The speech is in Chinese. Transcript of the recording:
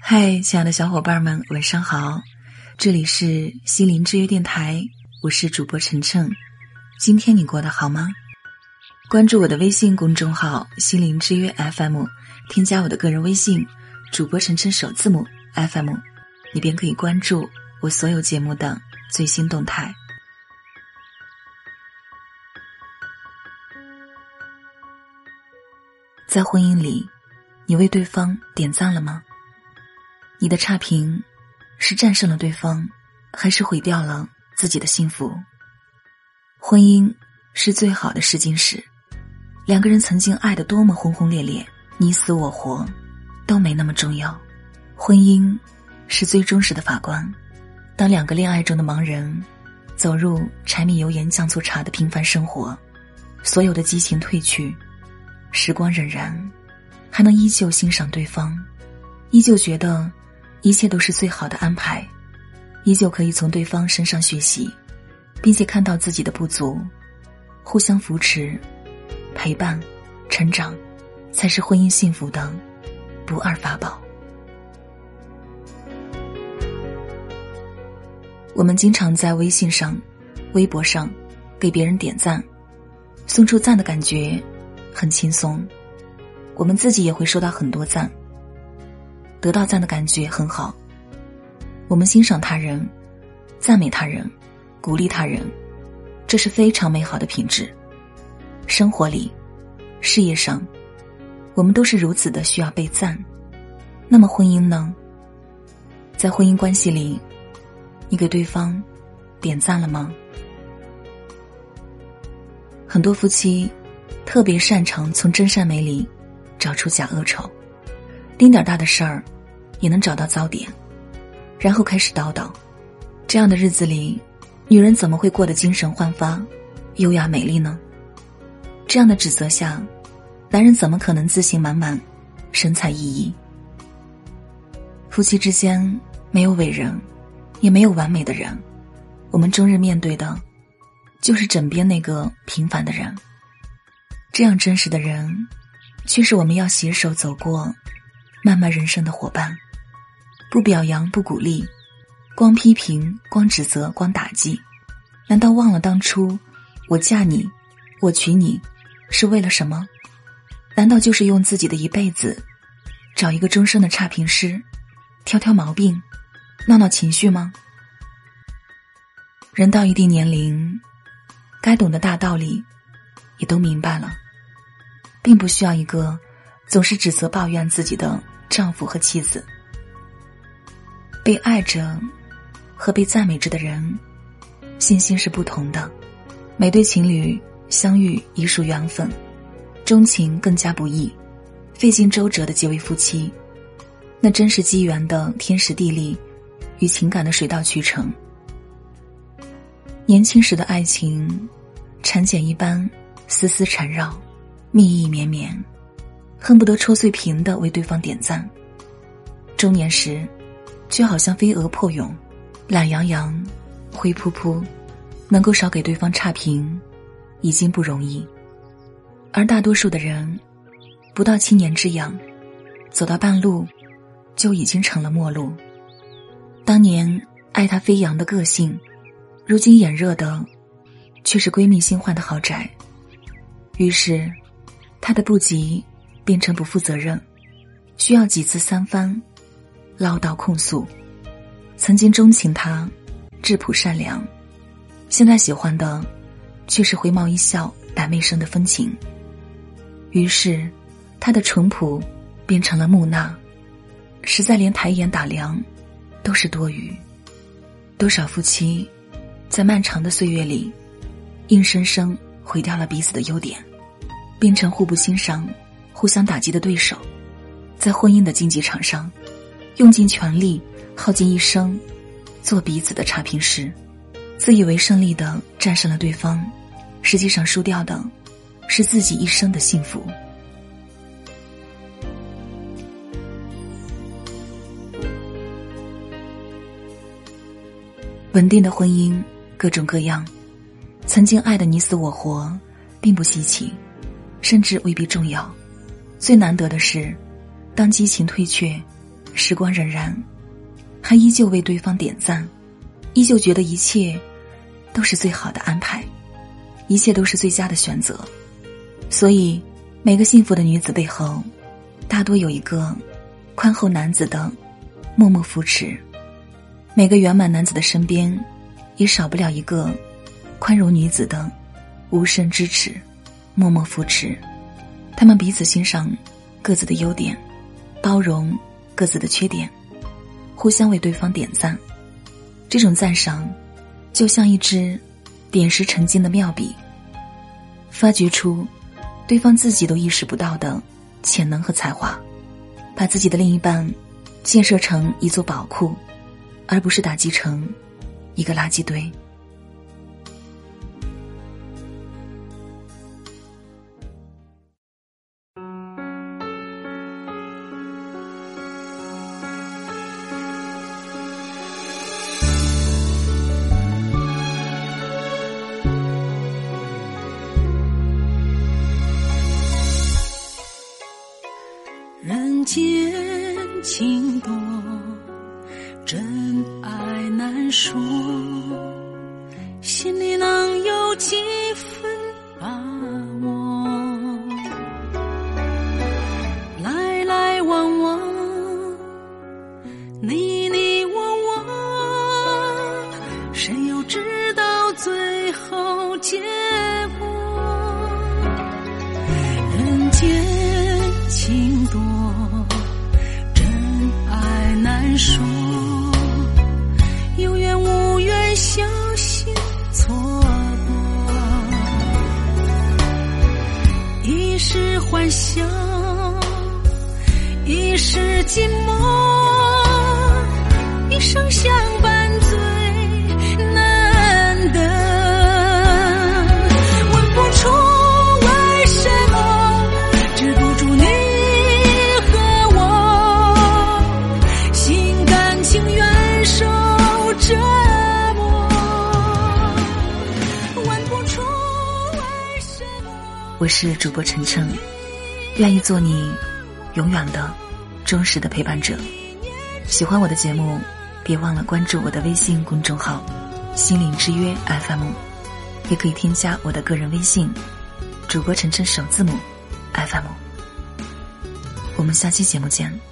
嗨，亲爱的小伙伴们，晚上好！这里是心灵之约电台，我是主播晨晨。今天你过得好吗？关注我的微信公众号“心灵之约 FM”，添加我的个人微信“主播晨晨首字母 FM”，你便可以关注我所有节目的最新动态。在婚姻里，你为对方点赞了吗？你的差评是战胜了对方，还是毁掉了自己的幸福？婚姻是最好的试金石，两个人曾经爱得多么轰轰烈烈，你死我活都没那么重要。婚姻是最忠实的法官，当两个恋爱中的盲人走入柴米油盐酱醋茶的平凡生活，所有的激情褪去，时光荏苒，还能依旧欣赏对方，依旧觉得。一切都是最好的安排，依旧可以从对方身上学习，并且看到自己的不足，互相扶持、陪伴、成长，才是婚姻幸福的不二法宝。我们经常在微信上、微博上给别人点赞，送出赞的感觉很轻松，我们自己也会收到很多赞。得到赞的感觉很好。我们欣赏他人，赞美他人，鼓励他人，这是非常美好的品质。生活里、事业上，我们都是如此的需要被赞。那么婚姻呢？在婚姻关系里，你给对方点赞了吗？很多夫妻特别擅长从真善美里找出假恶丑。丁点大的事儿，也能找到糟点，然后开始叨叨。这样的日子里，女人怎么会过得精神焕发、优雅美丽呢？这样的指责下，男人怎么可能自信满满、神采奕奕？夫妻之间没有伟人，也没有完美的人，我们终日面对的，就是枕边那个平凡的人。这样真实的人，却是我们要携手走过。漫漫人生的伙伴，不表扬不鼓励，光批评光指责光打击，难道忘了当初我嫁你，我娶你，是为了什么？难道就是用自己的一辈子，找一个终生的差评师，挑挑毛病，闹闹情绪吗？人到一定年龄，该懂的大道理，也都明白了，并不需要一个总是指责抱怨自己的。丈夫和妻子，被爱着和被赞美着的人，信心是不同的。每对情侣相遇已属缘分，钟情更加不易。费尽周折的结为夫妻，那真是机缘的天时地利与情感的水到渠成。年轻时的爱情，蚕茧一般丝丝缠绕，蜜意绵绵。恨不得戳碎屏的为对方点赞。中年时，却好像飞蛾破蛹，懒洋洋，灰扑扑，能够少给对方差评，已经不容易。而大多数的人，不到七年之痒，走到半路，就已经成了陌路。当年爱他飞扬的个性，如今眼热的，却是闺蜜新换的豪宅。于是，他的不急。变成不负责任，需要几次三番唠叨控诉。曾经钟情他，质朴善良，现在喜欢的却是回眸一笑百媚生的风情。于是，他的淳朴变成了木讷，实在连抬眼打量都是多余。多少夫妻在漫长的岁月里，硬生生毁掉了彼此的优点，变成互不欣赏。互相打击的对手，在婚姻的竞技场上，用尽全力，耗尽一生，做彼此的差评师，自以为胜利的战胜了对方，实际上输掉的，是自己一生的幸福。稳定的婚姻各种各样，曾经爱的你死我活，并不稀奇，甚至未必重要。最难得的是，当激情退却，时光荏苒，还依旧为对方点赞，依旧觉得一切都是最好的安排，一切都是最佳的选择。所以，每个幸福的女子背后，大多有一个宽厚男子的默默扶持；每个圆满男子的身边，也少不了一个宽容女子的无声支持、默默扶持。他们彼此欣赏各自的优点，包容。各自的缺点，互相为对方点赞，这种赞赏，就像一支点石成金的妙笔，发掘出对方自己都意识不到的潜能和才华，把自己的另一半建设成一座宝库，而不是打击成一个垃圾堆。情多，真爱难说，心里能有几分把握？来来往往，你微笑一世寂寞，一生相伴最难得。问不出为什么，止不住你和我心甘情愿受折磨。问不出为什么，我是主播陈晨。愿意做你永远的、忠实的陪伴者。喜欢我的节目，别忘了关注我的微信公众号“心灵之约 FM”，也可以添加我的个人微信“主播晨晨首字母 FM”。我们下期节目见。